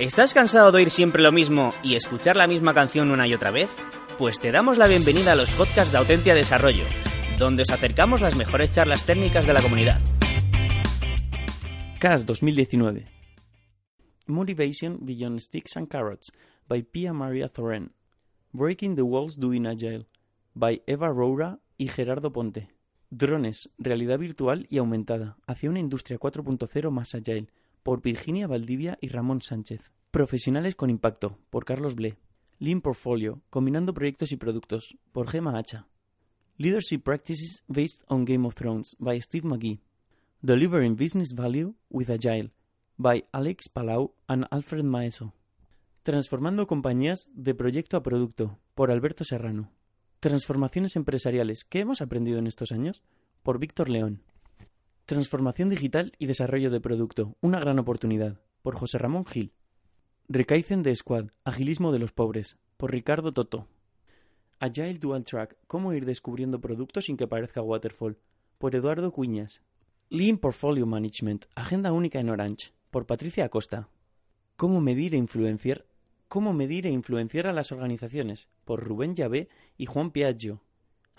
¿Estás cansado de oír siempre lo mismo y escuchar la misma canción una y otra vez? Pues te damos la bienvenida a los podcasts de Autentia Desarrollo, donde os acercamos las mejores charlas técnicas de la comunidad. CAS 2019 Motivation Beyond Sticks and Carrots by Pia Maria Thoren Breaking the Walls Doing Agile by Eva Roura y Gerardo Ponte Drones, realidad virtual y aumentada, hacia una industria 4.0 más agile, por Virginia Valdivia y Ramón Sánchez. Profesionales con impacto, por Carlos Ble. Lean Portfolio, combinando proyectos y productos, por Gema Hacha. Leadership Practices Based on Game of Thrones, by Steve McGee. Delivering Business Value with Agile, by Alex Palau and Alfred Maeso. Transformando compañías de proyecto a producto, por Alberto Serrano. Transformaciones empresariales. ¿Qué hemos aprendido en estos años? Por Víctor León. Transformación digital y desarrollo de producto. Una gran oportunidad. Por José Ramón Gil. Rekaizen de Squad. Agilismo de los pobres. Por Ricardo Toto. Agile Dual Track. Cómo ir descubriendo productos sin que parezca waterfall. Por Eduardo Cuñas. Lean Portfolio Management. Agenda única en Orange. Por Patricia Acosta. Cómo medir e influenciar Cómo medir e influenciar a las organizaciones, por Rubén Llavé y Juan Piaggio.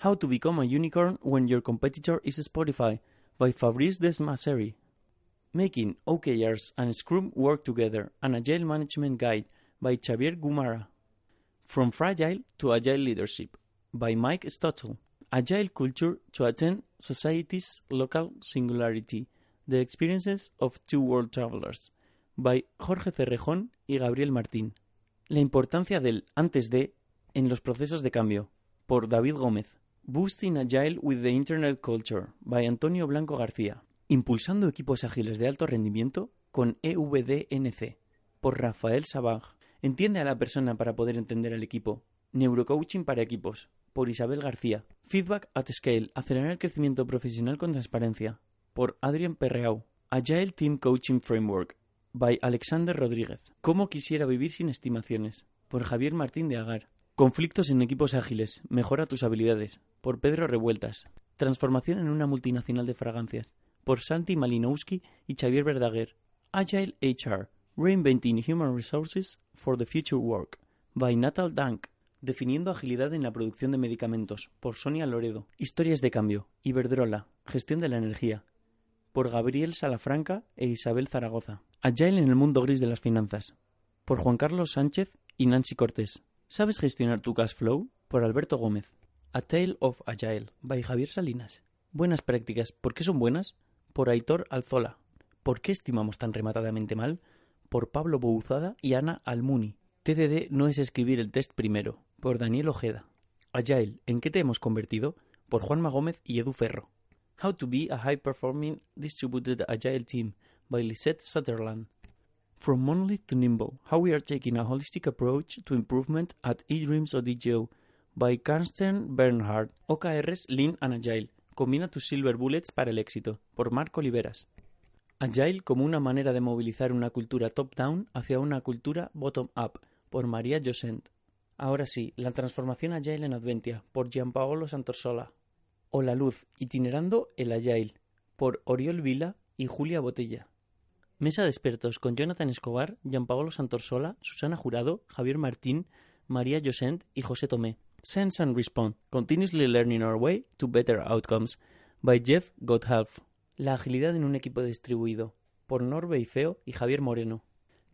How to become a unicorn when your competitor is Spotify, by Fabrice Desmasseri. Making OKRs and Scrum Work Together, an Agile Management Guide, by Xavier Gumara. From Fragile to Agile Leadership, by Mike Stotzel. Agile Culture to Attend Society's Local Singularity, The Experiences of Two World Travelers, by Jorge Cerrejón y Gabriel Martín. La importancia del antes de en los procesos de cambio, por David Gómez. Boosting Agile with the Internet Culture, by Antonio Blanco García. Impulsando equipos ágiles de alto rendimiento con EVDNC, por Rafael Sabaj. Entiende a la persona para poder entender al equipo. Neurocoaching para equipos, por Isabel García. Feedback at Scale, acelerar el crecimiento profesional con transparencia, por Adrian Perreau. Agile Team Coaching Framework, by Alexander Rodríguez. Cómo quisiera vivir sin estimaciones, por Javier Martín de Agar. Conflictos en equipos ágiles, mejora tus habilidades, por Pedro Revueltas. Transformación en una multinacional de fragancias, por Santi Malinowski y Xavier Verdaguer. Agile HR, Reinventing Human Resources for the Future Work, by Natal Dank. Definiendo agilidad en la producción de medicamentos, por Sonia Loredo. Historias de cambio, Iberdrola, gestión de la energía, por Gabriel Salafranca e Isabel Zaragoza. Agile en el mundo gris de las finanzas, por Juan Carlos Sánchez y Nancy Cortés. ¿Sabes gestionar tu cash flow? Por Alberto Gómez. A Tale of Agile, by Javier Salinas. Buenas prácticas, ¿por qué son buenas? Por Aitor Alzola. ¿Por qué estimamos tan rematadamente mal? Por Pablo Bouzada y Ana Almuni. TDD no es escribir el test primero. Por Daniel Ojeda. Agile, ¿en qué te hemos convertido? Por Juanma Gómez y Edu Ferro. How to be a high-performing distributed agile team by Lisette Sutherland. From monolith to nimble, how we are taking a holistic approach to improvement at eDreams DJO by Karsten Bernhard. OKRs Lean and Agile. Combina tus silver bullets para el éxito. Por Marco Oliveras. Agile como una manera de movilizar una cultura top-down hacia una cultura bottom-up. Por María Josent. Ahora sí, la transformación Agile en Adventia. Por Gianpaolo Santorsola o La Luz, itinerando el Agile, por Oriol Vila y Julia Botella. Mesa de expertos con Jonathan Escobar, Gianpaolo Santorsola, Susana Jurado, Javier Martín, María Josent y José Tomé. Sense and Respond, Continuously Learning Our Way to Better Outcomes, by Jeff Gotthalf. La agilidad en un equipo distribuido, por Norbe Feo y Javier Moreno.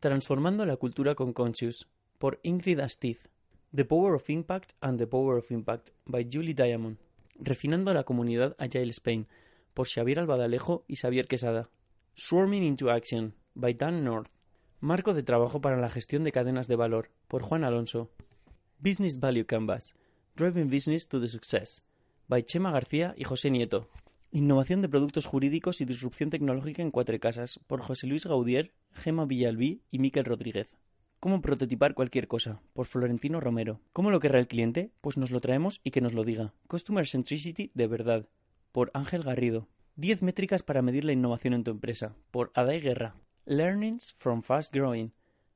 Transformando la cultura con Conscious, por Ingrid Astiz. The Power of Impact and the Power of Impact, by Julie Diamond. Refinando la comunidad Agile Spain, por Xavier Albadalejo y Xavier Quesada. Swarming into Action, by Dan North. Marco de trabajo para la gestión de cadenas de valor, por Juan Alonso. Business Value Canvas, Driving Business to the Success, by Chema García y José Nieto. Innovación de productos jurídicos y disrupción tecnológica en cuatro casas, por José Luis Gaudier, Gema Villalbí y Miquel Rodríguez. Cómo prototipar cualquier cosa, por Florentino Romero. ¿Cómo lo querrá el cliente? Pues nos lo traemos y que nos lo diga. Customer Centricity de verdad, por Ángel Garrido. 10 métricas para medir la innovación en tu empresa, por Adai Guerra. Learnings from Fast Growing,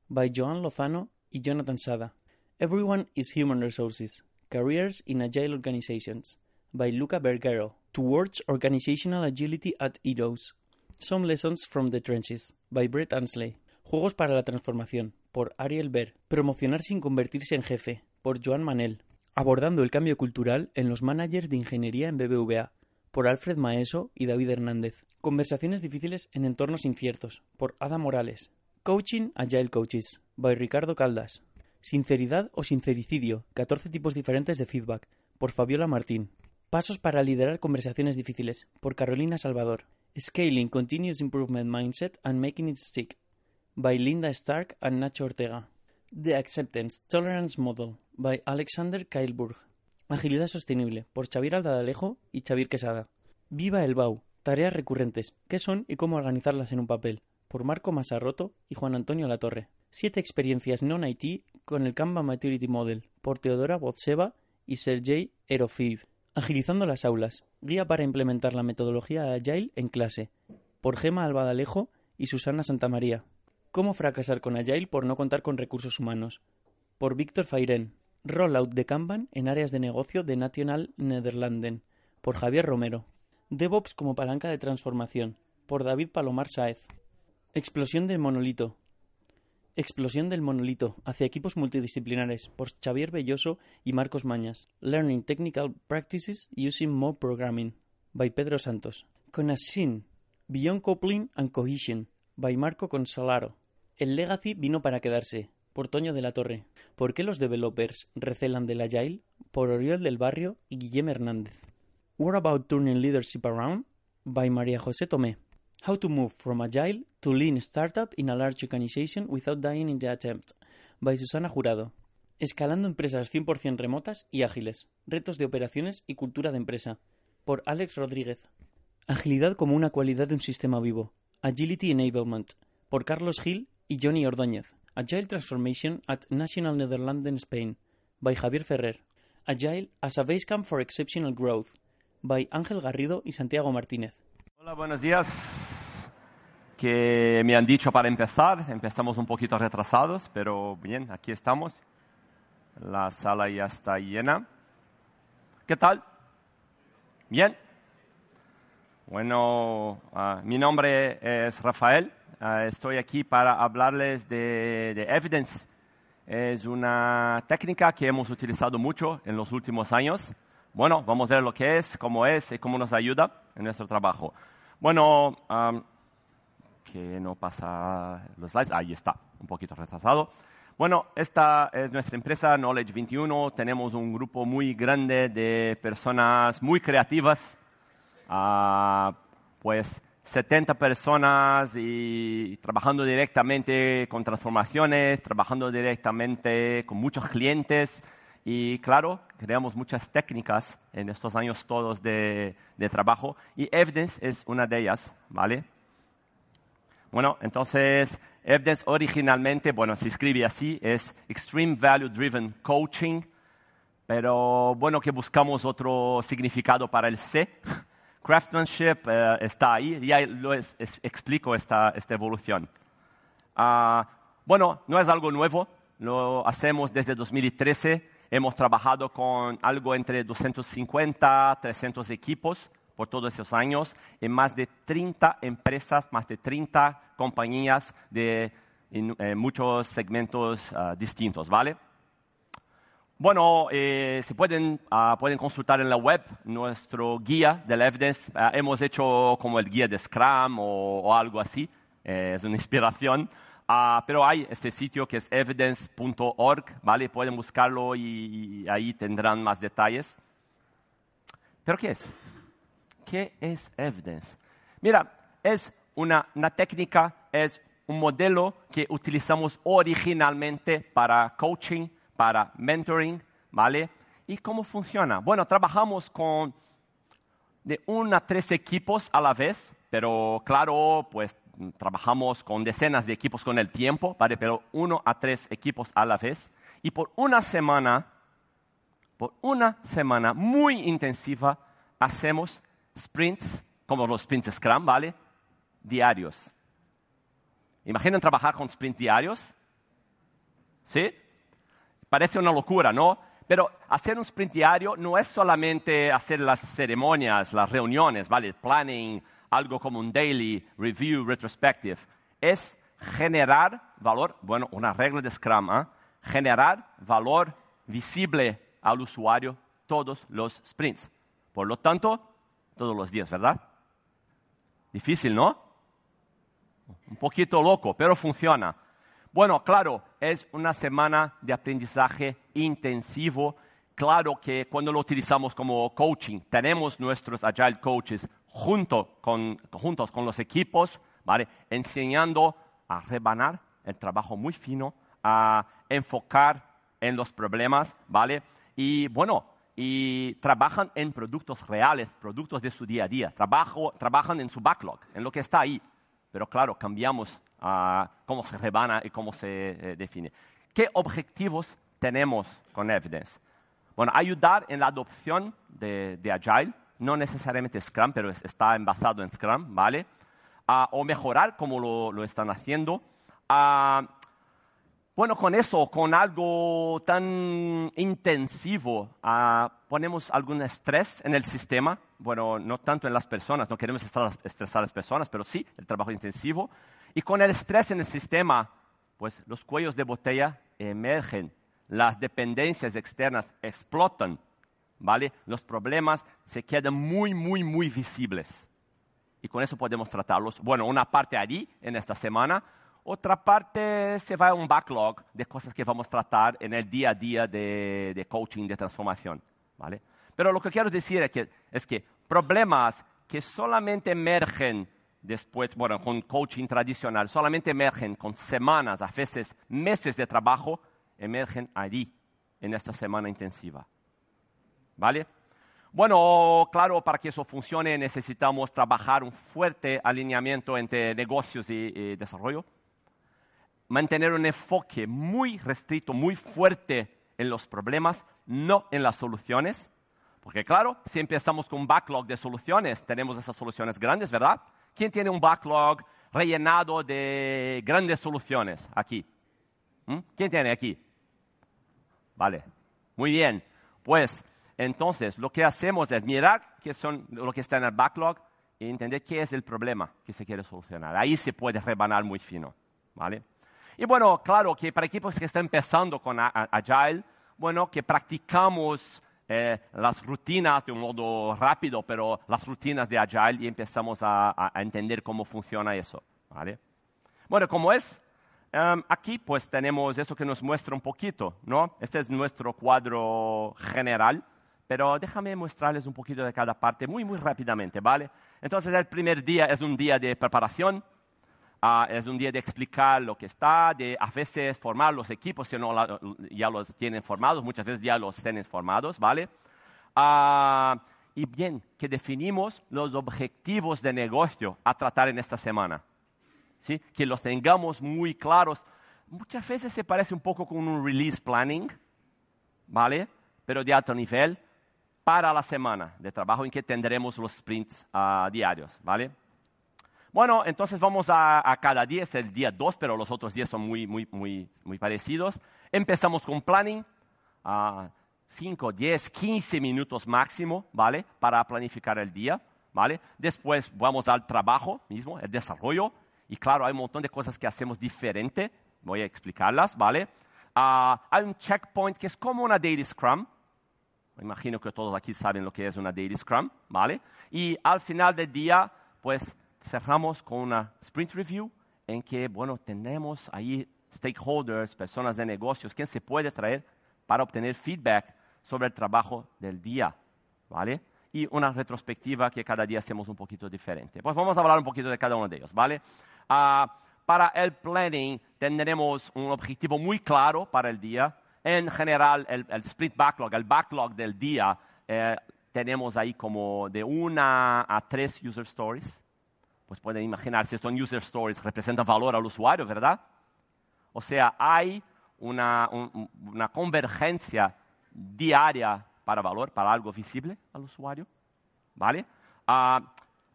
by Joan Lozano y Jonathan Sada. Everyone is Human Resources, Careers in Agile Organizations, by Luca Bergero. Towards Organizational Agility at EDOS. Some Lessons from the Trenches, by Brett Ansley. Juegos para la transformación, por Ariel Ver. Promocionar sin convertirse en jefe, por Joan Manel. Abordando el cambio cultural en los managers de ingeniería en BBVA, por Alfred Maeso y David Hernández. Conversaciones difíciles en entornos inciertos, por Ada Morales. Coaching Agile Coaches, by Ricardo Caldas. Sinceridad o sincericidio, 14 tipos diferentes de feedback, por Fabiola Martín. Pasos para liderar conversaciones difíciles, por Carolina Salvador. Scaling Continuous Improvement Mindset and Making It Stick, by Linda Stark and Nacho Ortega. The Acceptance Tolerance Model, by Alexander Kailburg. Agilidad Sostenible, por Xavier Aldadalejo y Xavier Quesada. Viva el BAU, tareas recurrentes, qué son y cómo organizarlas en un papel, por Marco Masarroto y Juan Antonio Latorre. Siete experiencias non-IT con el Canva Maturity Model, por Teodora Botseva y Sergei Erofiv. Agilizando las aulas, guía para implementar la metodología Agile en clase, por Gema Albadalejo y Susana Santamaría. Cómo fracasar con Agile por no contar con recursos humanos, por Víctor Fairen. Rollout de Kanban en áreas de negocio de National Nederlanden, por Javier Romero. DevOps como palanca de transformación, por David Palomar Saez. Explosión del monolito. Explosión del monolito hacia equipos multidisciplinares por Xavier Belloso y Marcos Mañas. Learning Technical Practices Using More Programming by Pedro Santos. Conasin Beyond Coupling and Cohesion by Marco Consalaro. El Legacy vino para quedarse por Toño de la Torre. ¿Por qué los developers recelan del Agile? por Oriol del Barrio y Guillem Hernández. What about turning leadership around? by María José Tomé. How to move from agile to lean startup in a large organization without dying in the attempt, by Susana Jurado. Escalando empresas 100% remotas y ágiles. Retos de operaciones y cultura de empresa, por Alex Rodríguez. Agilidad como una cualidad de un sistema vivo. Agility Enablement, por Carlos Gil y Johnny Ordóñez. Agile Transformation at National Netherlands Spain, by Javier Ferrer. Agile as a Basecamp for Exceptional Growth, by Ángel Garrido y Santiago Martínez. Hola, buenos días. Que me han dicho para empezar, empezamos un poquito retrasados, pero bien, aquí estamos. La sala ya está llena. ¿Qué tal? Bien. Bueno, uh, mi nombre es Rafael. Uh, estoy aquí para hablarles de, de, Evidence. Es una técnica que hemos utilizado mucho en los últimos años. Bueno, vamos a ver lo que es, cómo es y cómo nos ayuda en nuestro trabajo. Bueno, um, que no pasa los slides. Ahí está, un poquito retrasado. Bueno, esta es nuestra empresa Knowledge 21. Tenemos un grupo muy grande de personas muy creativas. Uh, pues 70 personas y trabajando directamente con transformaciones, trabajando directamente con muchos clientes y claro, creamos muchas técnicas en estos años todos de, trabajo y Evidence es una de ellas, ¿vale? Bueno, entonces Evidence originalmente, bueno, se escribe así, es Extreme Value Driven Coaching, pero bueno que buscamos otro significado para el C. Craftsmanship eh, está ahí, ya lo explico esta, esta evolución. Uh, bueno, no es algo nuevo, lo hacemos desde 2013 Hemos trabajado con algo entre 250, 300 equipos por todos esos años en más de 30 empresas, más de 30 compañías de en, en muchos segmentos uh, distintos, ¿vale? Bueno, eh, se pueden, uh, pueden consultar en la web nuestro guía de evidence. Uh, hemos hecho como el guía de Scrum o, algo así, eh, es una inspiración. Uh, pero hay este sitio que es evidence.org, ¿vale? Pueden buscarlo y, y, ahí tendrán más detalles. ¿Pero qué es? ¿Qué es evidence? Mira, es una, una técnica, es un modelo que utilizamos originalmente para coaching, para mentoring, ¿vale? ¿Y cómo funciona? Bueno, trabajamos con de uno a tres equipos a la vez, pero claro, pues trabajamos con decenas de equipos con el tiempo, ¿vale? pero uno a tres equipos a la vez. Y por una semana, por una semana muy intensiva, hacemos sprints, como los sprints Scrum, ¿vale? Diarios. ¿Imaginan trabajar con sprints diarios? ¿Sí? Parece una locura, ¿no? Pero hacer un sprint diario no es solamente hacer las ceremonias, las reuniones, ¿vale? Planning, algo como un daily review retrospective. Es generar valor, bueno, una regla de Scrum, ¿ah? generar valor visible al usuario todos los sprints. Por lo tanto, todos los días, ¿verdad? Difícil, ¿no? Un poquito loco, pero funciona. Bueno, claro, es una semana de aprendizaje intensivo. Claro que cuando lo utilizamos como coaching, tenemos nuestros agile coaches junto con, juntos con los equipos, ¿vale? Enseñando a rebanar el trabajo muy fino, a enfocar en los problemas, ¿vale? Y bueno, y trabajan en productos reales, productos de su día a día, trabajan en su backlog, en lo que está ahí. Pero claro, cambiamos a cómo se rebana y cómo se eh, define. ¿Qué objetivos tenemos con Evidence? Bueno, ayudar en la adopción de, de Agile, no necesariamente Scrum, pero está envasado en Scrum, ¿vale? o mejorar como lo, lo están haciendo. bueno, con eso, con algo tan intensivo, ponemos algún estrés en el sistema. Bueno, no tanto en las personas, no queremos estresar a las personas, pero sí el trabajo intensivo. Y con el estrés en el sistema, pues los cuellos de botella emergen, las dependencias externas explotan, ¿vale? Los problemas se quedan muy, muy, muy visibles. Y con eso podemos tratarlos. Bueno, una parte allí en esta semana, otra parte se va a un backlog de cosas que vamos a tratar en el día a día de, de coaching, de transformación, ¿vale? Pero lo que quiero decir es que, es que problemas que solamente emergen después, bueno, con coaching tradicional, solamente emergen con semanas, a veces meses de trabajo, emergen allí, en esta semana intensiva. ¿Vale? Bueno, claro, para que eso funcione necesitamos trabajar un fuerte alineamiento entre negocios y, desarrollo, mantener un enfoque muy restricto, muy fuerte en los problemas, no en las soluciones, porque claro, si empezamos con un backlog de soluciones, tenemos esas soluciones grandes, ¿verdad? ¿Quién tiene un backlog rellenado de grandes soluciones aquí? ¿Mm? ¿Quién tiene aquí? Vale, muy bien. Pues entonces lo que hacemos es mirar qué son lo que está en el backlog y entender qué es el problema que se quiere solucionar. Ahí se puede rebanar muy fino, ¿vale? Y bueno, claro que para equipos que están empezando con Agile, bueno, que practicamos eh, las rutinas de un modo rápido, pero las rutinas de Agile y empezamos a, entender cómo funciona eso. ¿vale? Bueno, como es, em, aquí pues tenemos eso que nos muestra un poquito, ¿no? Este es nuestro cuadro general, pero déjame mostrarles un poquito de cada parte muy, muy rápidamente, ¿vale? Entonces el primer día es un día de preparación, Ah, es un día de explicar lo que está, de a veces formar los equipos, si no ya los tienen formados, muchas veces ya los tienen formados, ¿vale? Ah, y bien, que definimos los objetivos de negocio a tratar en esta semana. ¿sí? Que los tengamos muy claros. Muchas veces se parece un poco con un release planning, ¿vale? Pero de alto nivel para la semana de trabajo en que tendremos los sprints uh, diarios, ¿vale? Bueno, entonces vamos a, cada día, es el día 2, pero los otros días son muy, muy, muy, muy parecidos. Empezamos con planning, 5, 10, 15 minutos máximo, ¿vale? Para planificar el día, ¿vale? Después vamos al trabajo mismo, el desarrollo, y claro, hay un montón de cosas que hacemos diferente, voy a explicarlas, ¿vale? Ah, hay un checkpoint que es como una daily scrum, imagino que todos aquí saben lo que es una daily scrum, ¿vale? Y al final del día, pues cerramos con una sprint review en que, bueno, tenemos ahí stakeholders, personas de negocios, quien se puede traer para obtener feedback sobre el trabajo del día, ¿vale? Y una retrospectiva que cada día hacemos un poquito diferente. Pues vamos a hablar un poquito de cada uno de ellos, ¿vale? Uh, para el planning tendremos un objetivo muy claro para el día. En general, el, el split backlog, el backlog del día, eh, tenemos ahí como de una a tres user stories pues pueden imaginar si estos user stories representan valor al usuario, ¿verdad? O sea, hay una, una convergencia diaria para valor, para algo visible al usuario, ¿vale? Ah,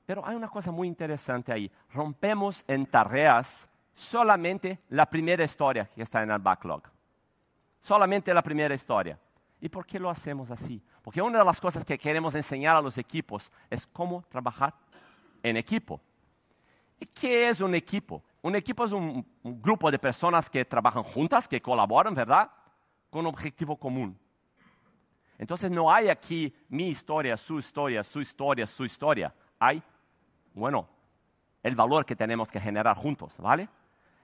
pero hay una cosa muy interesante ahí. Rompemos en tareas solamente la primera historia que está en el backlog. Solamente la primera historia. ¿Y por qué lo hacemos así? Porque una de las cosas que queremos enseñar a los equipos es cómo trabajar en equipo. ¿Y qué es un equipo? un equipo es un, un grupo de personas que trabajan juntas, que colaboran, ¿verdad? Con un objetivo común. Entonces no hay aquí mi historia, su historia, su historia, su historia. Hay, bueno, el valor que tenemos que generar juntos, ¿vale?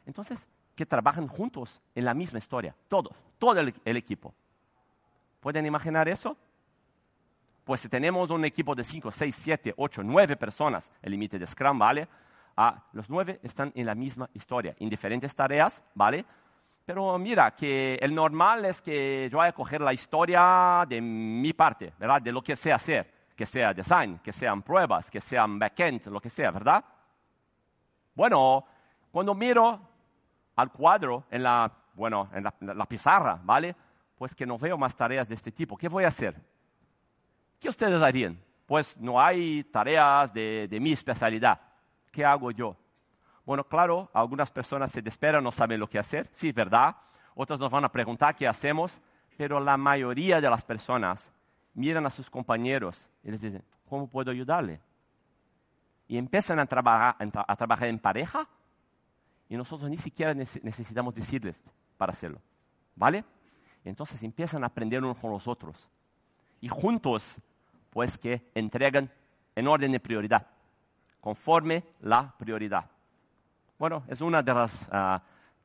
Entonces, que trabajen juntos en la misma historia, todos, todo el, el equipo. ¿Pueden imaginar eso? Pues si tenemos un equipo de 5, 6, 7, 8, 9 personas, el límite de Scrum, ¿vale? Ah, los nueve están en la misma historia, en diferentes tareas, ¿vale? Pero mira, que el normal es que yo vaya a coger la historia de mi parte, ¿verdad? De lo que sé hacer, que sea design, que sean pruebas, que sean backend, lo que sea, ¿verdad? Bueno, cuando miro al cuadro en la, bueno, en la, pizarra, ¿vale? Pues que no veo más tareas de este tipo. ¿Qué voy a hacer? ¿Qué ustedes harían? Pues no hay tareas de mi especialidad. ¿Qué hago yo? Bueno, claro, algunas personas se desesperan, no saben lo que hacer, sí, ¿verdad? Otros nos van a preguntar qué hacemos, pero la mayoría de las personas miran a sus compañeros y les dicen, ¿cómo puedo ayudarle? Y empiezan a trabajar en pareja y nosotros ni siquiera necesitamos decirles para hacerlo, ¿vale? Entonces empiezan a aprender unos con los otros y juntos, pues que entregan en orden de prioridad, conforme la prioridad. Bueno, es una de las uh,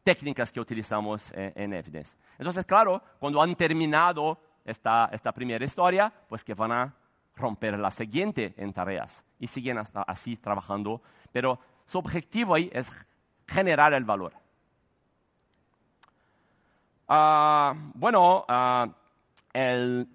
técnicas que utilizamos en, en, Evidence. Entonces, claro, cuando han terminado esta, esta primera historia, pues que van a romper la siguiente en tareas y siguen hasta así trabajando, pero su objetivo ahí es generar el valor. Uh, bueno, uh, el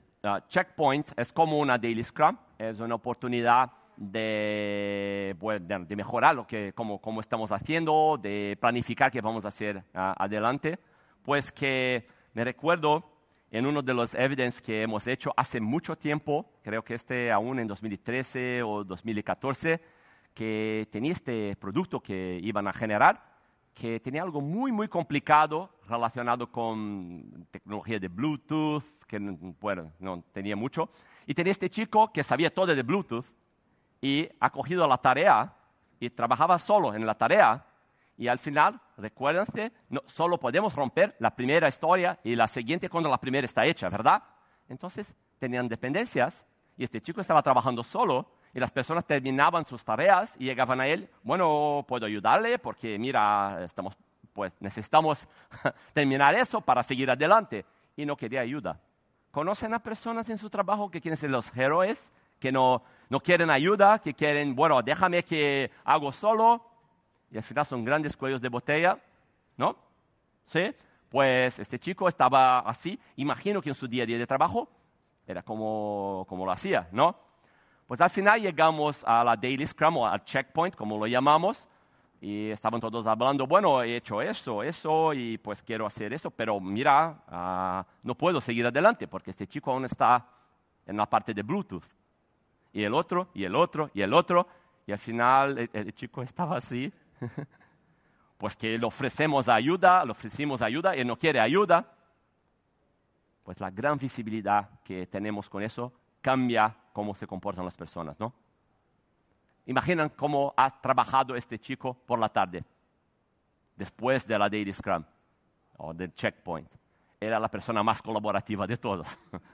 checkpoint es como una daily scrum, es una oportunidad de, pues, de, mejorar lo que, como, como, estamos haciendo, de planificar qué vamos a hacer adelante. Pues que me recuerdo en uno de los evidence que hemos hecho hace mucho tiempo, creo que este aún en 2013 o 2014, que tenía este producto que iban a generar, que tenía algo muy, muy complicado relacionado con tecnología de Bluetooth, que bueno, no tenía mucho. Y tenía este chico que sabía todo de Bluetooth, y ha cogido la tarea y trabajaba solo en la tarea y al final, recuérdense, no, solo podemos romper la primera historia y la siguiente cuando la primera está hecha, ¿verdad? Entonces tenían dependencias y este chico estaba trabajando solo y las personas terminaban sus tareas y llegaban a él, bueno, puedo ayudarle porque mira, estamos, pues necesitamos terminar eso para seguir adelante y no quería ayuda. ¿Conocen a personas en su trabajo que quieren ser los héroes que no, no quieren ayuda, que quieren, bueno, déjame que hago solo, y al final son grandes cuellos de botella, ¿no? ¿Sí? Pues este chico estaba así, imagino que en su día a día de trabajo era como, como lo hacía, ¿no? Pues al final llegamos a la Daily Scrum o al checkpoint, como lo llamamos, y estaban todos hablando, bueno, he hecho eso, eso, y pues quiero hacer eso, pero mira, uh, no puedo seguir adelante porque este chico aún está en la parte de Bluetooth y el otro, y el otro, y el otro, y al final el, el chico estaba así, pues que le ofrecemos ayuda, le ofrecimos ayuda, y no quiere ayuda, pues la gran visibilidad que tenemos con eso cambia cómo se comportan las personas, ¿no? Imaginan cómo ha trabajado este chico por la tarde, después de la Daily Scrum o del checkpoint. Era la persona más colaborativa de todos.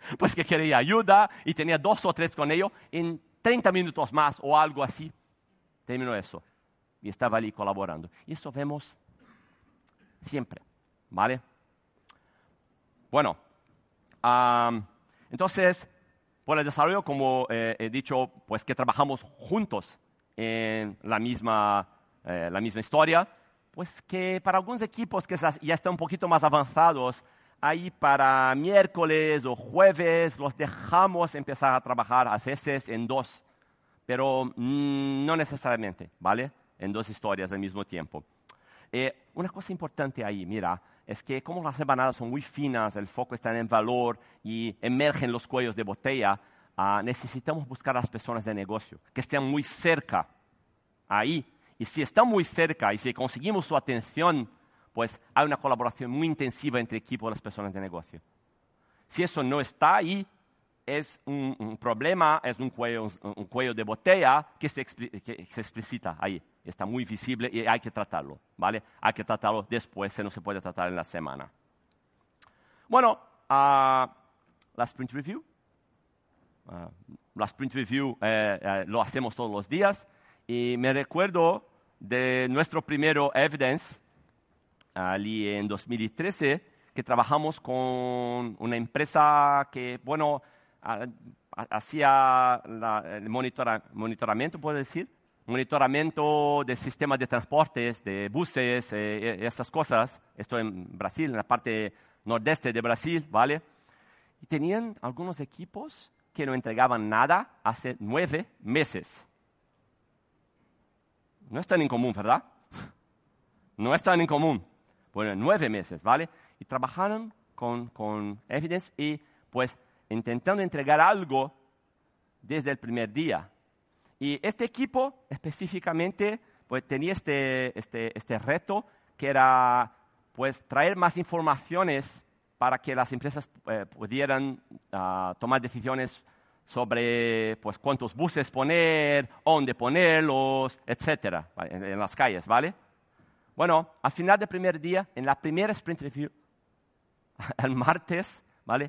pues que quería ayuda y tenía dos o tres con ellos, en 30 minutos más o algo así, terminó eso. Y estaba allí colaborando. Y eso vemos siempre, ¿vale? Bueno, um, entonces, por el desarrollo, como eh, he dicho, pues que trabajamos juntos en la misma, eh, la misma historia, pues que para algunos equipos que ya están un poquito más avanzados, ahí para miércoles o jueves los dejamos empezar a trabajar a veces en dos, pero mmm, no necesariamente, ¿vale? En dos historias al mismo tiempo. Eh, una cosa importante ahí, mira, es que como las rebanadas son muy finas, el foco está en el valor y emergen los cuellos de botella, uh, necesitamos buscar a las personas de negocio que estén muy cerca ahí. Y si están muy cerca y si conseguimos su atención, pues hay una colaboración muy intensiva entre equipo y las personas de negocio. Si eso no está ahí, es un, un problema, es un cuello, un cuello de botella que se, que se explicita ahí. Está muy visible y hay que tratarlo, ¿vale? Hay que tratarlo después, se no se puede tratar en la semana. Bueno, ah, la sprint review. Ah, la sprint review eh, eh, lo hacemos todos los días y me recuerdo de nuestro primero evidence allí en 2013 que trabajamos con una empresa que, bueno, ha- hacía el monitora- monitoramiento, puedo decir, monitoramiento de sistemas de transportes, de buses, eh, eh, esas cosas. Esto en Brasil, en la parte nordeste de Brasil, ¿vale? Y tenían algunos equipos que no entregaban nada hace nueve meses. No es tan incomún, ¿verdad? No es tan incomún. Bueno, nueve meses, ¿vale? Y trabajaron con, con Evidence y pues intentando entregar algo desde el primer día. Y este equipo específicamente pues tenía este, este, este reto que era pues traer más informaciones para que las empresas eh, pudieran ah, tomar decisiones sobre pues cuántos buses poner, dónde ponerlos, etcétera, en, en las calles, ¿vale? Bueno, al final del primer día, en la primera sprint review, el martes, ¿vale?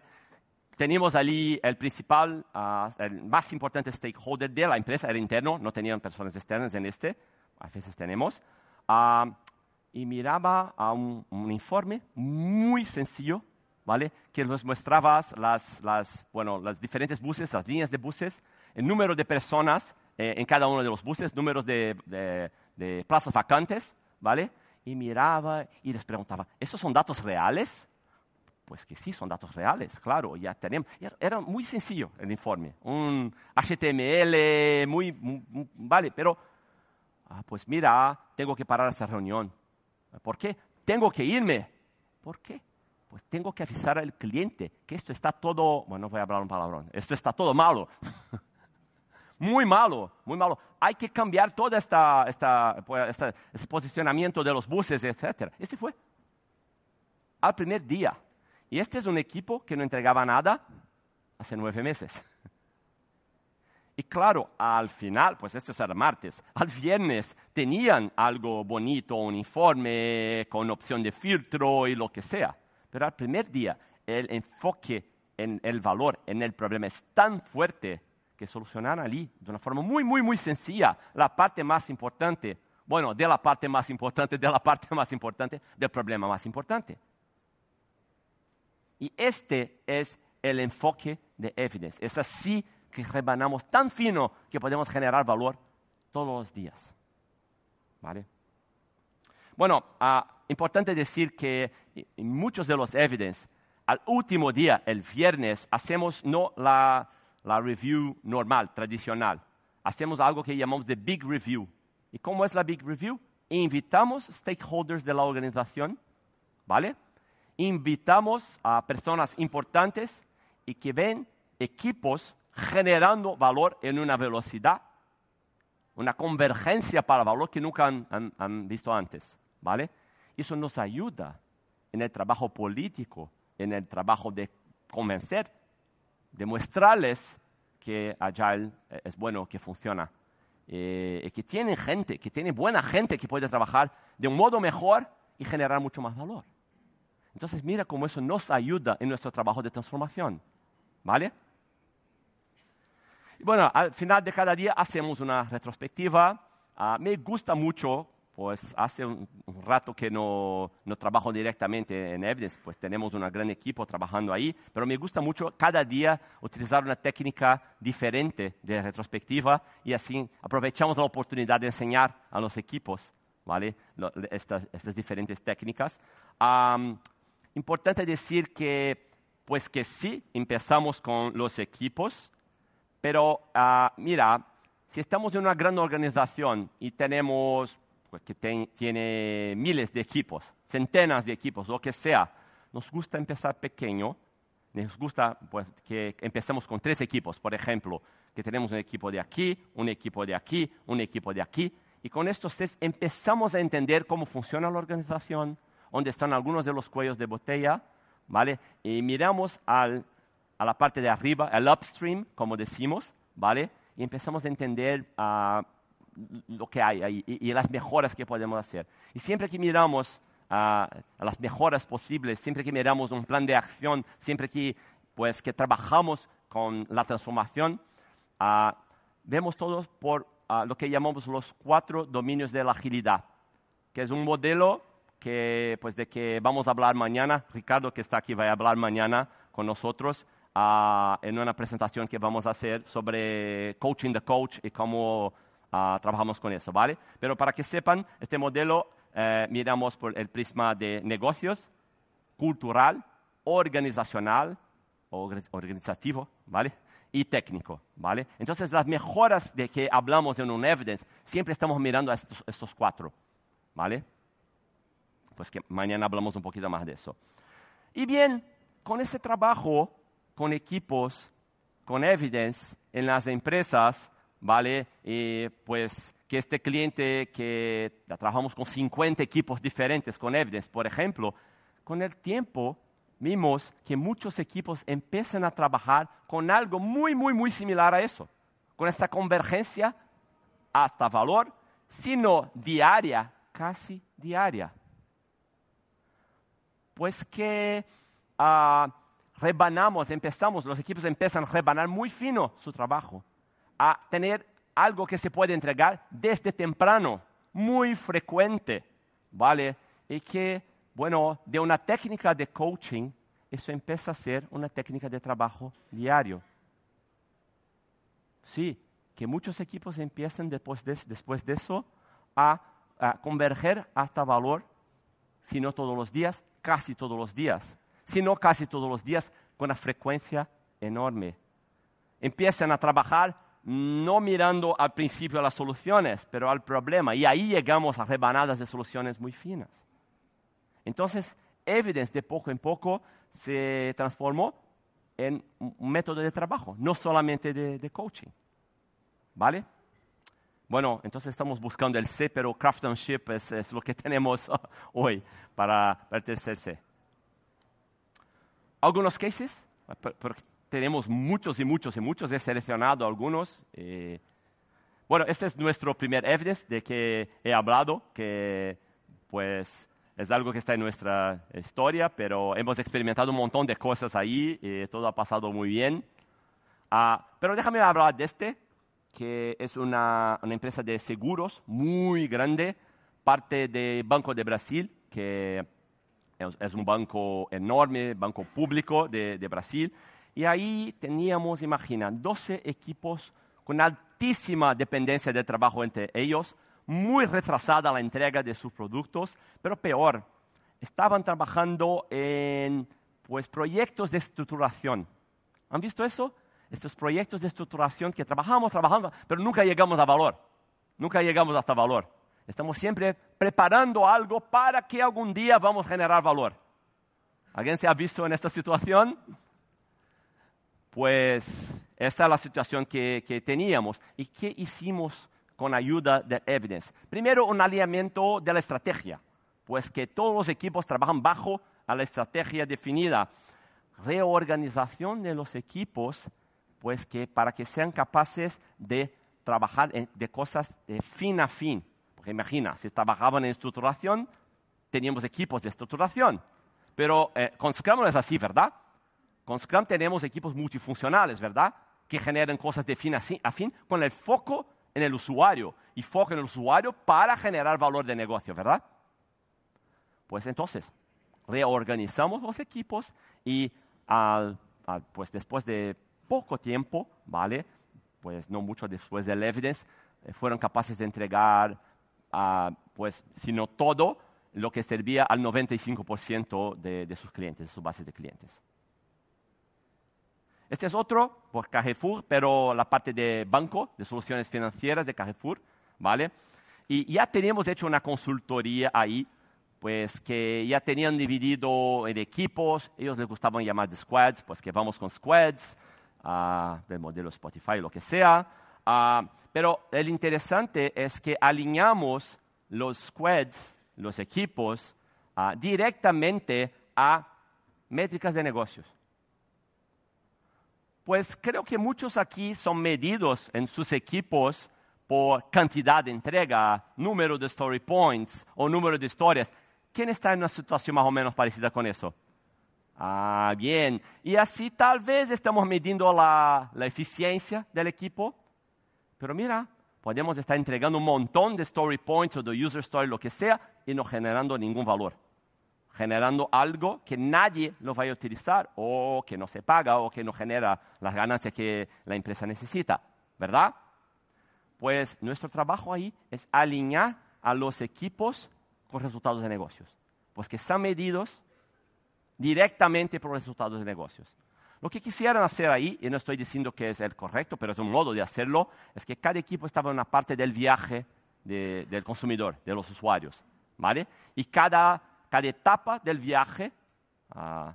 Teníamos allí el principal, ah, el más importante stakeholder de la empresa, era interno, no tenían personas externas en este, a veces tenemos, ah, y miraba a un, un informe muy sencillo, ¿vale? Que nos mostraba las, las, bueno, las diferentes buses, las líneas de buses, el número de personas eh, en cada uno de los buses, números de, de- de plazas vacantes, ¿vale? Y miraba y les preguntaba, ¿esos son datos reales? Pues que sí, son datos reales, claro, ya tenemos. Era, muy sencillo el informe, un HTML, muy, muy- vale, pero, ah, pues mira, tengo que parar esta reunión. ¿Por qué? Tengo que irme. ¿Por qué? Pues tengo que avisar al cliente que esto está todo, bueno, no voy a hablar un palabrón, esto está todo malo. muy malo, muy malo. Hay que cambiar todo esta, este posicionamiento de los buses, etc. Este fue al primer día. Y este es un equipo que no entregaba nada hace nueve meses. Y claro, al final, pues este es el martes, al viernes tenían algo bonito, un informe con opción de filtro y lo que sea. Pero al primer día, el enfoque en el valor, en el problema es tan fuerte que solucionaron allí de una forma muy, muy, muy sencilla la parte más importante, bueno, de la parte más importante, de la parte más importante, del problema más importante. Y este es el enfoque de Evidence. Es así que rebanamos tan fino que podemos generar valor todos los días. ¿Vale? Bueno, ah, importante decir que en muchos de los Evidence, al último día, el viernes, hacemos no la, la review normal, tradicional. Hacemos algo que llamamos de Big Review. ¿Y cómo es la Big Review? Invitamos stakeholders de la organización, ¿vale? invitamos a personas importantes y que ven equipos generando valor en una velocidad, una convergencia para valor que nunca han, han- visto antes, ¿vale? Eso nos ayuda en el trabajo político, en el trabajo de convencer, de mostrarles que Agile eh, es bueno, que funciona, eh, que tiene gente, que tiene buena gente que puede trabajar de un modo mejor y generar mucho más valor. Entonces mira cómo eso nos ayuda en nuestro trabajo de transformación. ¿Vale? Y bueno, al final de cada día hacemos una retrospectiva. Ah, me gusta mucho, pues hace un, rato que no, no trabajo directamente en Evidence, pues tenemos un gran equipo trabajando ahí, pero me gusta mucho cada día utilizar una técnica diferente de retrospectiva y así aprovechamos la oportunidad de enseñar a los equipos ¿vale? Lo- estas, estas diferentes técnicas. Am, importante decir que, pues que sí, empezamos con los equipos, pero ah, mira, si estamos en una gran organización y tenemos, pues, que ten- tiene miles de equipos, centenas de equipos, lo que sea, nos gusta empezar pequeño, nos gusta pues, que empecemos con tres equipos, por ejemplo, que tenemos un equipo de aquí, un equipo de aquí, un equipo de aquí, y con estos tres empezamos a entender cómo funciona la organización, dónde están algunos de los cuellos de botella, ¿vale? Y miramos al a la parte de arriba, el upstream, como decimos, ¿vale? Y empezamos a entender ah, lo que hay ahí y, y, las mejoras que podemos hacer. Y siempre que miramos ah, a las mejoras posibles, siempre que miramos un plan de acción, siempre que, pues, que trabajamos con la transformación, uh, vemos todos por uh, lo que llamamos los cuatro dominios de la agilidad, que es un modelo que, pues, de que vamos a hablar mañana. Ricardo, que está aquí, va a hablar mañana con nosotros uh, en una presentación que vamos a hacer sobre coaching the coach y cómo trabajamos con eso, ¿vale? Pero para que sepan, este modelo eh, miramos por el prisma de negocios, cultural, organizacional, organizativo, ¿vale? Y técnico, ¿vale? Entonces, las mejoras de que hablamos en un evidence, siempre estamos mirando a estos, estos cuatro, ¿vale? Pues que mañana hablamos un poquito más de eso. Y bien, con ese trabajo, con equipos, con evidence en las empresas, ¿vale? Y pues que este cliente que trabajamos con 50 equipos diferentes con evidence, por ejemplo, con el tiempo vimos que muchos equipos empiezan a trabajar con algo muy, muy, muy similar a eso, con esta convergencia hasta valor, sino diaria, casi diaria. Pues que uh, rebanamos, empezamos, los equipos empiezan a rebanar muy fino su trabajo, a tener algo que se puede entregar desde temprano, muy frecuente, ¿vale? Y que bueno, de una técnica de coaching, eso empieza a ser una técnica de trabajo diario. Sí, que muchos equipos empiezan después de, después de eso a, converger hasta valor, si no todos los días, casi todos los días, si no casi todos los días, con una frecuencia enorme. Empiezan a trabajar no mirando al principio las soluciones, pero al problema. Y ahí llegamos a rebanadas de soluciones muy finas. Entonces, Evidence de poco en poco se transformó en un método de trabajo, no solamente de, coaching. ¿Vale? Bueno, entonces estamos buscando el C, pero craftsmanship es, lo que tenemos hoy para, el tercer C. Algunos cases, tenemos muchos y muchos y muchos, he seleccionado algunos. Eh, bueno, este es nuestro primer evidence de que he hablado, que pues es algo que está en nuestra historia, pero hemos experimentado un montón de cosas ahí y todo ha pasado muy bien. Uh, pero déjame hablar de este, que es una, una, empresa de seguros muy grande, parte del Banco de Brasil, que es un banco enorme, banco público de, de, Brasil. Y ahí teníamos, imagina, 12 equipos con altísima dependencia de trabajo entre ellos, muy retrasada la entrega de sus productos, pero peor, estaban trabajando en pues, proyectos de estructuración. ¿Han visto eso? Estos proyectos de estructuración que trabajamos, trabajamos, pero nunca llegamos a valor. Nunca llegamos hasta valor. Estamos siempre preparando algo para que algún día vamos a generar valor. ¿Alguien se ha visto en esta situación? Pues esta es la situación que, teníamos. ¿Y qué hicimos con ayuda de evidence. Primero, un alineamiento de la estrategia, pues que todos los equipos trabajan bajo a la estrategia definida. Reorganización de los equipos, pues que para que sean capaces de trabajar de cosas de fin a fin. Porque imagina, si trabajaban en estructuración, teníamos equipos de estructuración. Pero eh, con Scrum es así, ¿verdad? Con Scrum tenemos equipos multifuncionales, ¿verdad? Que generan cosas de fin a, fin con el foco en el usuario y foco en el usuario para generar valor de negocio, ¿verdad? Pues entonces, reorganizamos los equipos y pues después de poco tiempo, ¿vale? Pues no mucho después del evidence, eh, fueron capaces de entregar, uh, pues, sino todo lo que servía al 95% de, de sus clientes, de su base de clientes. Este es otro, por Carrefour, pero la parte de banco, de soluciones financieras de Carrefour, ¿vale? Y ya teníamos hecho una consultoría ahí, pues que ya tenían dividido en equipos, ellos les gustaban llamar de squads, pues que vamos con squads, uh, del modelo Spotify, lo que sea. Uh, pero el interesante es que alineamos los squads, los equipos, uh, directamente a métricas de negocios. Pues creo que muchos aquí son medidos en sus equipos por cantidad de entrega, número de story points o número de historias. ¿Quién está en una situación más o menos parecida con eso? Ah, bien. Y así tal vez estamos midiendo la, eficiencia del equipo. Pero mira, podemos estar entregando un montón de story points o de user story, lo que sea, y no generando ningún valor. Generando algo que nadie lo vaya a utilizar o que no se paga o que no genera las ganancias que la empresa necesita. ¿Verdad? Pues nuestro trabajo ahí es alinear a los equipos con resultados de negocios. Pues que están medidos directamente por resultados de negocios. Lo que quisieran hacer ahí, y no estoy diciendo que es el correcto, pero es un modo de hacerlo, es que cada equipo estaba en una parte del viaje del consumidor, de los usuarios. ¿vale? Y cada, cada etapa del viaje, uh,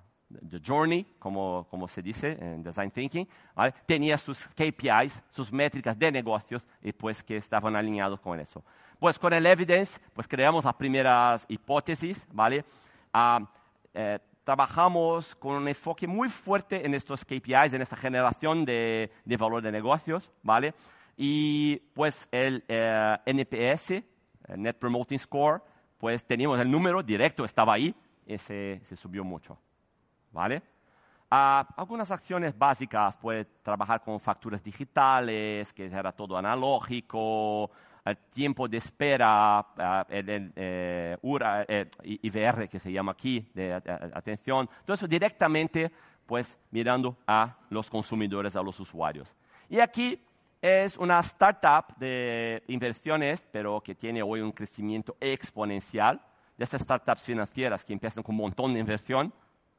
the journey, como, como, se dice en Design Thinking, ¿vale? tenía sus KPIs, sus métricas de negocios, y pues que estaban alineados con eso. Pues con el evidence, pues creamos las primeras hipótesis, ¿vale? Uh, eh, trabajamos con un enfoque muy fuerte en estos KPIs, en esta generación de, de valor de negocios, ¿vale? Y pues el eh, NPS, el Net Promoting Score, pues teníamos el número directo, estaba ahí, y se, se subió mucho, ¿vale? Uh, algunas acciones básicas, pues trabajar con facturas digitales, que era todo analógico, el tiempo de espera, el, eh, URA, eh, IVR que se llama aquí, de atención, todo eso directamente pues mirando a los consumidores, a los usuarios. Y aquí es una startup de inversiones, pero que tiene hoy un crecimiento exponencial, de esas startups financieras que empiezan con un montón de inversión,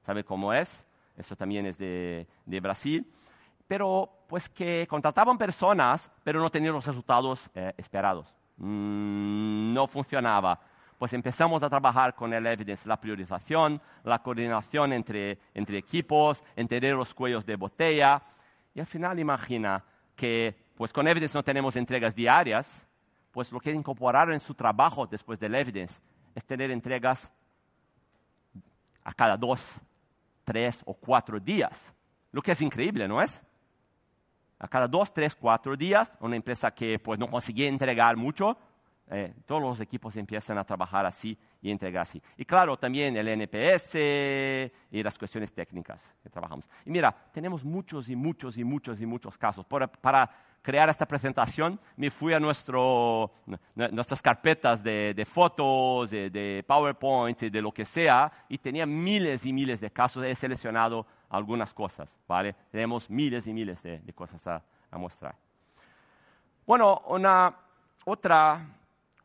¿sabe cómo es? Eso también es de, de Brasil pero pues que contrataban personas, pero no tenían los resultados eh, esperados. Mm, no funcionaba. Pues empezamos a trabajar con el evidence, la priorización, la coordinación entre, entre equipos, entender los cuellos de botella. Y al final imagina que pues con evidence no tenemos entregas diarias, pues lo que incorporar en su trabajo después del evidence es tener entregas a cada dos, tres o cuatro días. Lo que es increíble, ¿no es? a cada dos, tres, cuatro días, una empresa que pues, no conseguía entregar mucho, eh, todos los equipos empiezan a trabajar así y entregar así. Y claro, también el NPS y las cuestiones técnicas que trabajamos. Y mira, tenemos muchos y muchos y muchos y muchos casos. para crear esta presentación me fui a nuestras carpetas de, fotos, de, de PowerPoint de lo que sea, y tenía miles y miles de casos. He seleccionado algunas cosas, ¿vale? Tenemos miles y miles de, cosas a, mostrar. Bueno, una otra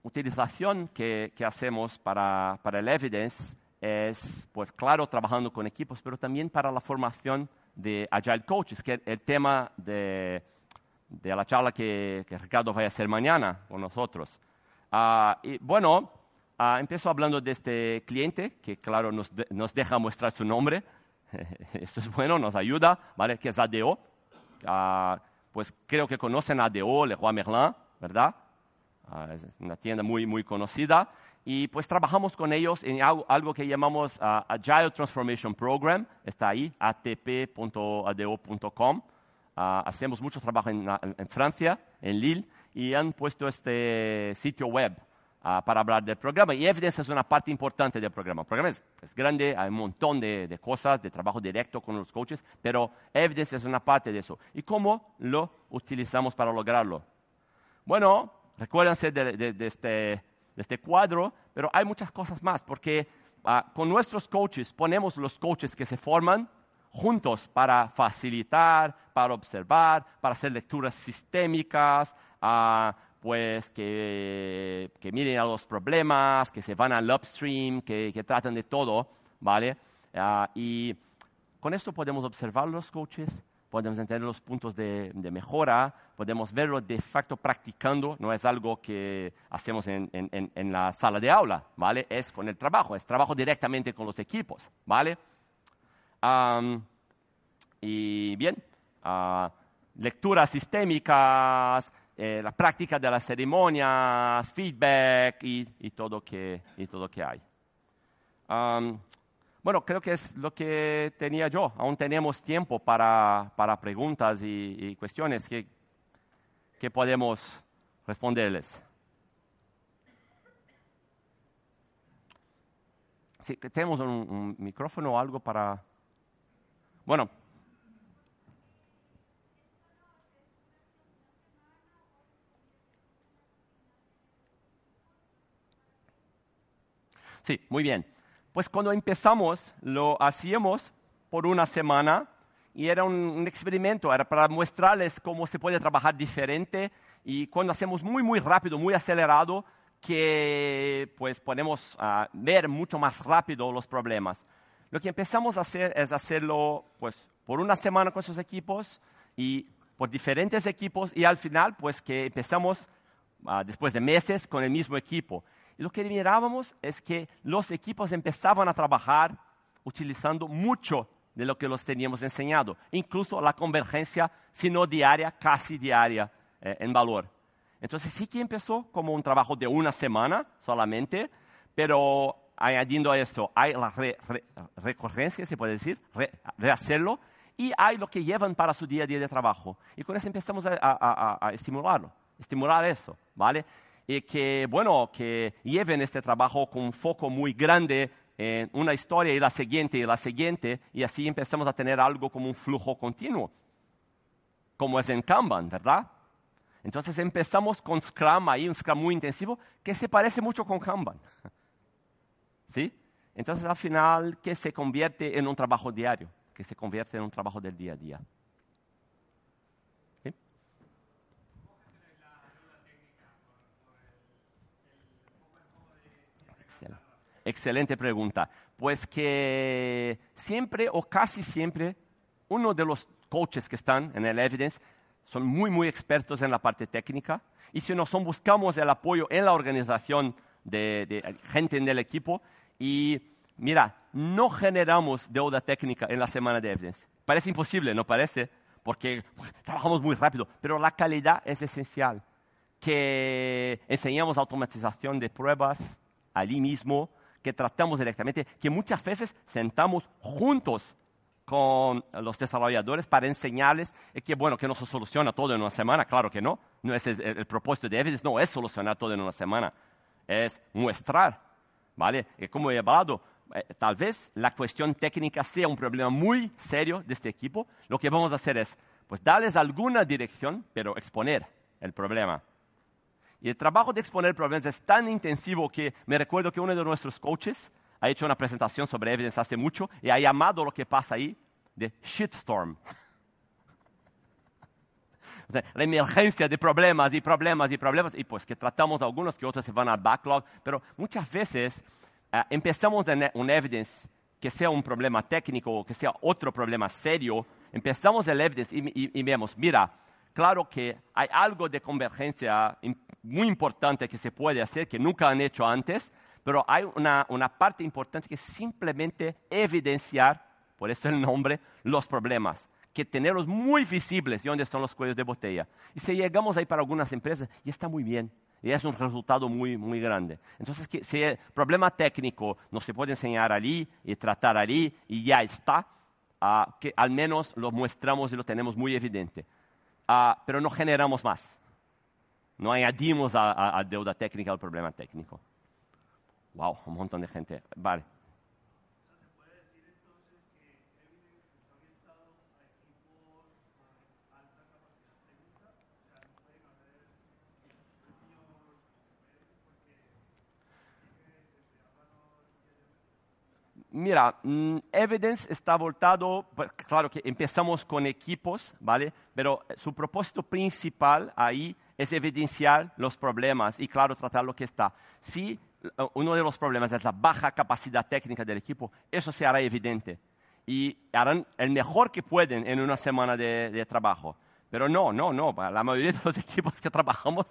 utilización que, hacemos para, el evidence es, pues claro, trabajando con equipos, pero también para la formación de Agile Coaches, que es el tema de, la charla que, Ricardo va a hacer mañana con nosotros. Ah, y bueno, uh, empiezo hablando de este cliente, que claro nos, nos deja mostrar su nombre, Esto es bueno, nos ayuda, ¿vale? Que es ADO. Ah, pues creo que conocen ADO, Leroy Merlin, ¿verdad? Ah, es una tienda muy, muy conocida. Y pues trabajamos con ellos en algo, que llamamos ah, Agile Transformation Program. Está ahí, atp.ado.com. hacemos mucho trabajo en, en Francia, en Lille, y han puesto este sitio web Ah, para hablar del programa. Y Evidence es una parte importante del programa. El programa es, grande, hay un montón de, de, cosas, de trabajo directo con los coaches, pero Evidence es una parte de eso. ¿Y cómo lo utilizamos para lograrlo? Bueno, recuérdense de, de, este, de este, cuadro, pero hay muchas cosas más, porque uh, con nuestros coaches ponemos los coaches que se forman juntos para facilitar, para observar, para hacer lecturas sistémicas, uh, pues que, miren a los problemas, que se van al upstream, que, que tratan de todo, ¿vale? Ah, y con esto podemos observar los coaches, podemos entender los puntos de, mejora, podemos verlo de facto practicando, no es algo que hacemos en, la sala de aula, ¿vale? Es con el trabajo, es trabajo directamente con los equipos, ¿vale? Y bien, uh, lecturas sistémicas, eh, la práctica de las ceremonias, feedback y, y, todo, que, y todo que hay. Um, Bueno, creo que es lo que tenía yo. Aún tenemos tiempo para, para preguntas y, y cuestiones que, que podemos responderles. Sí, tenemos un, un micrófono o algo para... Bueno, Sí, muy bien. Pues cuando empezamos lo hacíamos por una semana y era un, experimento, era para mostrarles cómo se puede trabajar diferente y cuando hacemos muy, muy rápido, muy acelerado, que pues podemos uh, ver mucho más rápido los problemas. Lo que empezamos a hacer es hacerlo pues por una semana con esos equipos y por diferentes equipos y al final pues que empezamos uh, después de meses con el mismo equipo. Y lo que mirábamos es que los equipos empezaban a trabajar utilizando mucho de lo que los teníamos enseñado, incluso la convergencia, si no diaria, casi diaria eh, en valor. Entonces sí que empezó como un trabajo de una semana solamente, pero añadiendo a esto, hay la re, re, recurrencia, se puede decir, re, rehacerlo, y hay lo que llevan para su día a día de trabajo. Y con eso empezamos a, a, a, a estimularlo, estimular eso, ¿vale? Y que, bueno, que lleven este trabajo con un foco muy grande en una historia y la siguiente y la siguiente, y así empezamos a tener algo como un flujo continuo, como es en Kanban, ¿verdad? Entonces empezamos con Scrum ahí, un Scrum muy intensivo, que se parece mucho con Kanban. ¿Sí? Entonces al final, que se convierte en un trabajo diario, que se convierte en un trabajo del día a día. Excelente. Pregunta. Pues que siempre o casi siempre uno de los coaches que están en el Evidence son muy, muy expertos en la parte técnica. Y si no son, buscamos el apoyo en la organización de, de gente en el equipo. Y mira, no generamos deuda técnica en la semana de Evidence. Parece imposible, ¿no parece? Porque trabajamos muy rápido, pero la calidad es esencial. Que enseñamos automatización de pruebas allí mismo, que tratamos directamente, que muchas veces sentamos juntos con los desarrolladores para enseñarles que, bueno, que no se soluciona todo en una semana, claro que no. No es el, el propósito de Evidence, no es solucionar todo en una semana, es mostrar, ¿vale? Y como he hablado, eh, tal vez la cuestión técnica sea un problema muy serio de este equipo. Lo que vamos a hacer es, pues, darles alguna dirección, pero exponer el problema. Y el trabajo de exponer problemas es tan intensivo que me recuerdo que uno de nuestros coaches ha hecho una presentación sobre Evidence hace mucho y ha llamado lo que pasa ahí de shitstorm. La emergencia de problemas y problemas y problemas, y pues que tratamos algunos que otros se van al backlog, pero muchas veces uh, empezamos un evidence que sea un problema técnico o que sea otro problema serio, empezamos el evidence y, y vemos, mira, claro que hay algo de convergencia muy importante que se puede hacer que nunca han hecho antes, pero hay una, una, parte importante que es simplemente evidenciar, por eso el nombre, los problemas, que tenerlos muy visibles y dónde están los cuellos de botella. Y si llegamos ahí para algunas empresas, y está muy bien, y es un resultado muy, muy grande. Entonces, que, si el problema técnico no se puede enseñar allí y tratar allí y ya está, uh, que al menos lo mostramos y lo tenemos muy evidente. Uh, pero no generamos más. No añadimos a, a, a deuda técnica al problema técnico. Wow, un montón de gente. Vale. Mira, mmm, Evidence está voltado, pues, claro que empezamos con equipos, ¿vale? Pero su propósito principal ahí es evidenciar los problemas y, claro, tratar lo que está. Si uno de los problemas es la baja capacidad técnica del equipo, eso se hará evidente. Y harán el mejor que pueden en una semana de, de trabajo. Pero no, no, no. La mayoría de los equipos que trabajamos,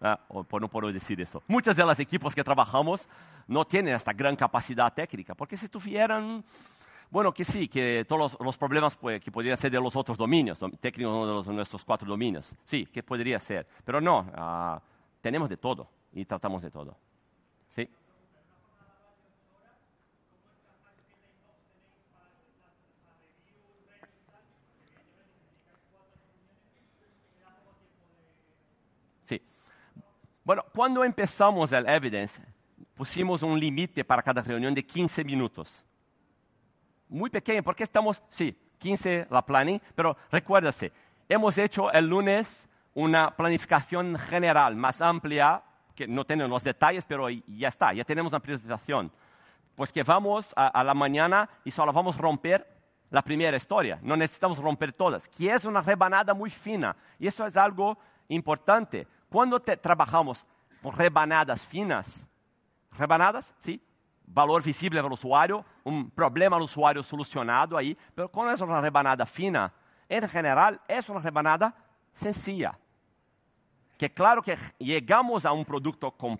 ah, no puedo decir eso, muchos de los equipos que trabajamos no tienen esta gran capacidad técnica. Porque si tuvieran, bueno, que sí, que todos los, problemas pues, que podrían ser de los otros dominios, técnicos de, de nuestros cuatro dominios, sí, que podría ser. Pero no, uh, tenemos de todo y tratamos de todo. ¿Sí? Bueno, cuando empezamos el evidence, pusimos un límite para cada reunión de 15 minutos. Muy pequeño, porque estamos, sí, 15 la planning, pero recuérdase, hemos hecho el lunes una planificación general más amplia, que no tenemos los detalles, pero ya está, ya tenemos una priorización. Pues que vamos a, a la mañana y solo vamos a romper la primera historia, no necesitamos romper todas, que es una rebanada muy fina, y eso es algo importante. Cuando te, trabajamos con rebanadas finas, rebanadas, sí, valor visible para o usuário, um problema do usuário solucionado aí, mas quando é uma rebanada fina, em geral, é uma rebanada sencilla. Que claro que chegamos a um produto com,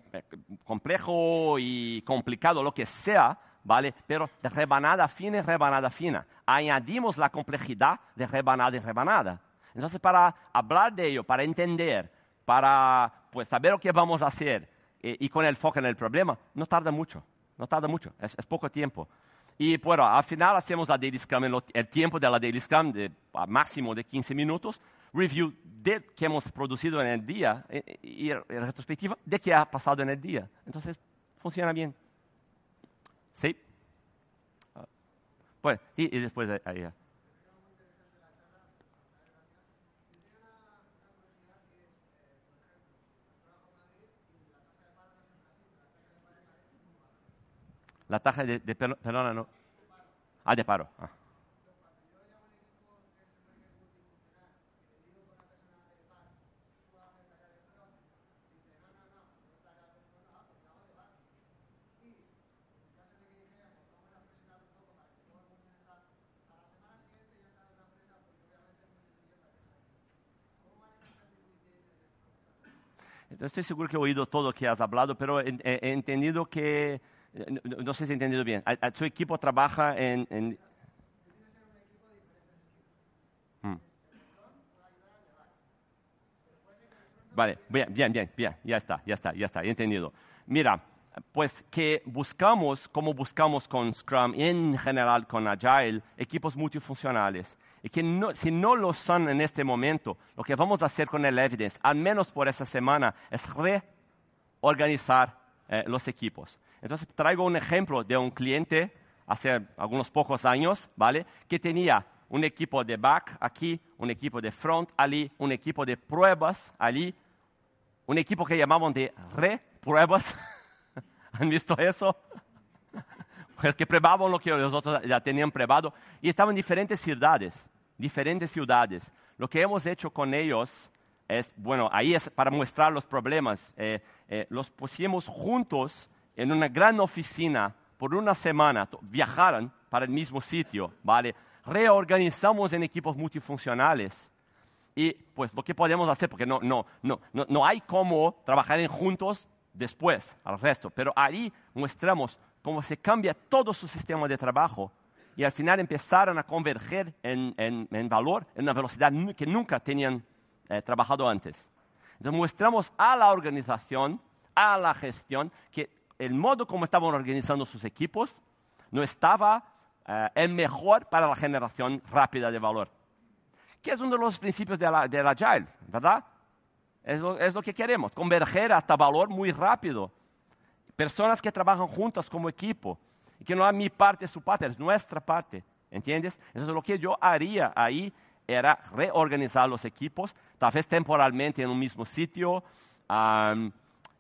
complexo e complicado, lo que sea, ¿vale? Pero rebanada fina en rebanada fina. Añadimos la complejidad de rebanada en rebanada. Entonces, para hablar de ello, para entender, para pues, saber lo que vamos a hacer eh, y con el foco en el problema, no tarda mucho. No tarda mucho, es, es poco tiempo. Y bueno, al final hacemos la Daily Scrum, el, el tiempo de la Daily Scrum de a máximo de 15 minutos, review de que hemos producido en el día y, y, y retrospectiva de qué ha pasado en el día. Entonces, funciona bien. ¿Sí? Pues, y, y después de ahí. La taja de, de perdona, no. Ah, de paro. Ah. No estoy seguro que he oído todo lo que has hablado, pero he entendido que, no, no, sé si he entendido bien, a, a su equipo trabaja en... en... Hmm. Vale, bien, bien, bien, bien, ya está, ya está, ya está, entendido. Mira, pues que buscamos, como buscamos con Scrum y en general con Agile, equipos multifuncionales. Y que no, si no lo son en este momento, lo que vamos a hacer con el Evidence, al menos por esta semana, es reorganizar eh, los equipos. Entonces traigo un ejemplo de un cliente hace algunos pocos años, ¿vale? Que tenía un equipo de back aquí, un equipo de front allí, un equipo de pruebas allí, un equipo que llamaban de repruebas. ¿Han visto eso? Pues que probaban lo que los otros ya tenían probado y estaban en diferentes ciudades, diferentes ciudades. Lo que hemos hecho con ellos es, bueno, ahí es para mostrar los problemas. Eh, eh, los pusimos juntos en una gran oficina por una semana, viajaron para el mismo sitio, ¿vale? Reorganizamos en equipos multifuncionales. Y pues lo que podemos hacer, porque no, no, no, no, no hay cómo trabajar en juntos después al resto, pero ahí mostramos cómo se cambia todo su sistema de trabajo y al final empezaron a converger en, en, en valor en una velocidad que nunca tenían eh, trabajado antes. Entonces mostramos a la organización, a la gestión, que el modo como estaban organizando sus equipos no estaba eh, el mejor para la generación rápida de valor, que es uno de los principios de del Agile, ¿verdad? Es lo, es lo, que queremos, converger hasta valor muy rápido. Personas que trabajan juntas como equipo, y que no es mi parte, su parte, es nuestra parte, ¿entiendes? Entonces lo que yo haría ahí era reorganizar los equipos, tal vez temporalmente en un mismo sitio, um,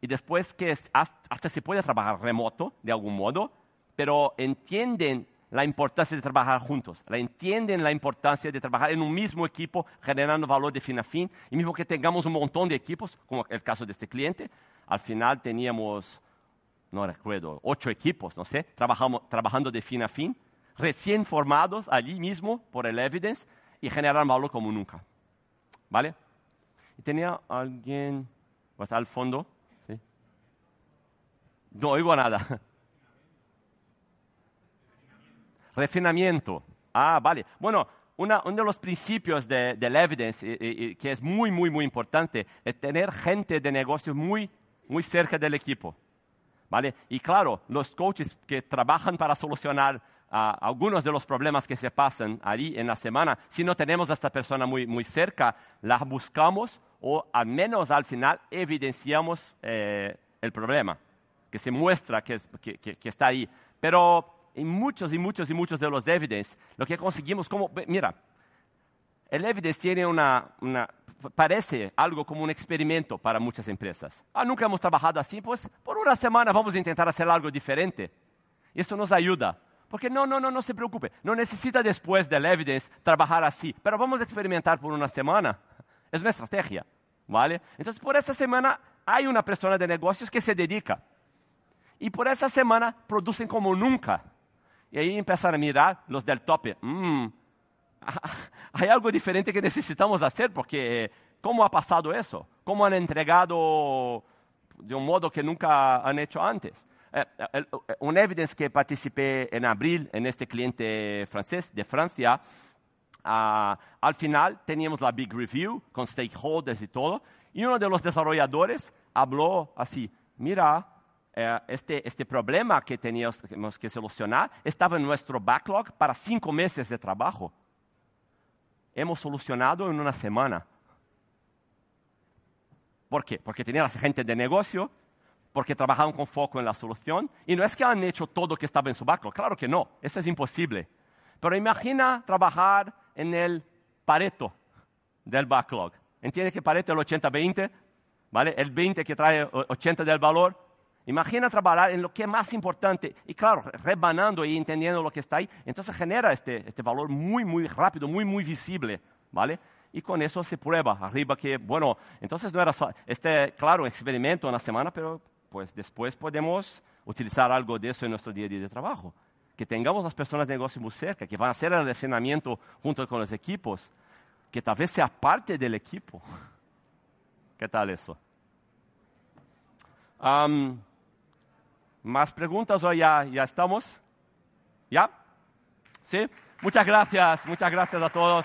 y después que hasta se puede trabajar remoto de algún modo, pero entienden la importancia de trabajar juntos, la entienden la importancia de trabajar en un mismo equipo generando valor de fin a fin, y mismo que tengamos un montón de equipos, como el caso de este cliente, al final teníamos, no recuerdo, ocho equipos, no sé, trabajamos, trabajando de fin a fin, recién formados allí mismo por el evidence y generar valor como nunca. ¿Vale? Y tenía alguien, pues al fondo. No oigo nada. Refinamiento. Ah, vale. Bueno, uno de los principios de, del evidence y, y, que es muy, muy, muy importante es tener gente de negocios muy, muy cerca del equipo. ¿Vale? Y claro, los coaches que trabajan para solucionar algunos de los problemas que se pasan ahí en la semana, si no tenemos a esta persona muy, muy cerca, la buscamos o al menos al final evidenciamos eh, el problema, que se muestra que, está ahí. Pero en muchos y muchos y muchos de los evidence, lo que conseguimos, como, mira, el evidence tiene una, parece algo como un experimento para muchas empresas. Ah, nunca hemos trabajado así, pues por una semana vamos a intentar hacer algo diferente. Eso nos ayuda. Porque no, no, no, no se preocupe. No necesita después del evidence trabajar así. Pero vamos a experimentar por una semana. Es una estrategia. ¿Vale? Entonces, por esa semana hay una persona de negocios que se dedica. Y por esa semana producen como nunca. Y ahí empiezan a mirar los del tope. Mm, hay algo diferente que necesitamos hacer porque ¿cómo ha pasado eso? ¿Cómo han entregado de un modo que nunca han hecho antes? Eh, eh, un evidence que participé en abril en este cliente francés de Francia, ah, al final teníamos la big review con stakeholders y todo, y uno de los desarrolladores habló así, mira, eh, este, este problema que teníamos que solucionar estaba en nuestro backlog para cinco meses de trabajo hemos solucionado en una semana. ¿Por qué? Porque tenían gente de negocio, porque trabajaban con foco en la solución, y no es que han hecho todo lo que estaba en su backlog, claro que no, eso es imposible. Pero imagina trabajar en el pareto del backlog. ¿Entiende que pareto es el 80-20? ¿Vale? El 20 que trae 80 del valor, Imagina trabajar en lo que es más importante y claro, rebanando y entendiendo lo que está ahí, entonces genera este, este valor muy, muy rápido, muy, muy visible, ¿vale? Y con eso se prueba arriba que, bueno, entonces no era este, claro, experimento una semana, pero pues después podemos utilizar algo de eso en nuestro día a día de trabajo. Que tengamos las personas de negocio muy cerca, que van a hacer el entrenamiento junto con los equipos, que tal vez sea parte del equipo. ¿Qué tal eso? ¿Más preguntas o ya, ya estamos? ¿Ya? ¿Sí? Muchas gracias, muchas gracias a todos.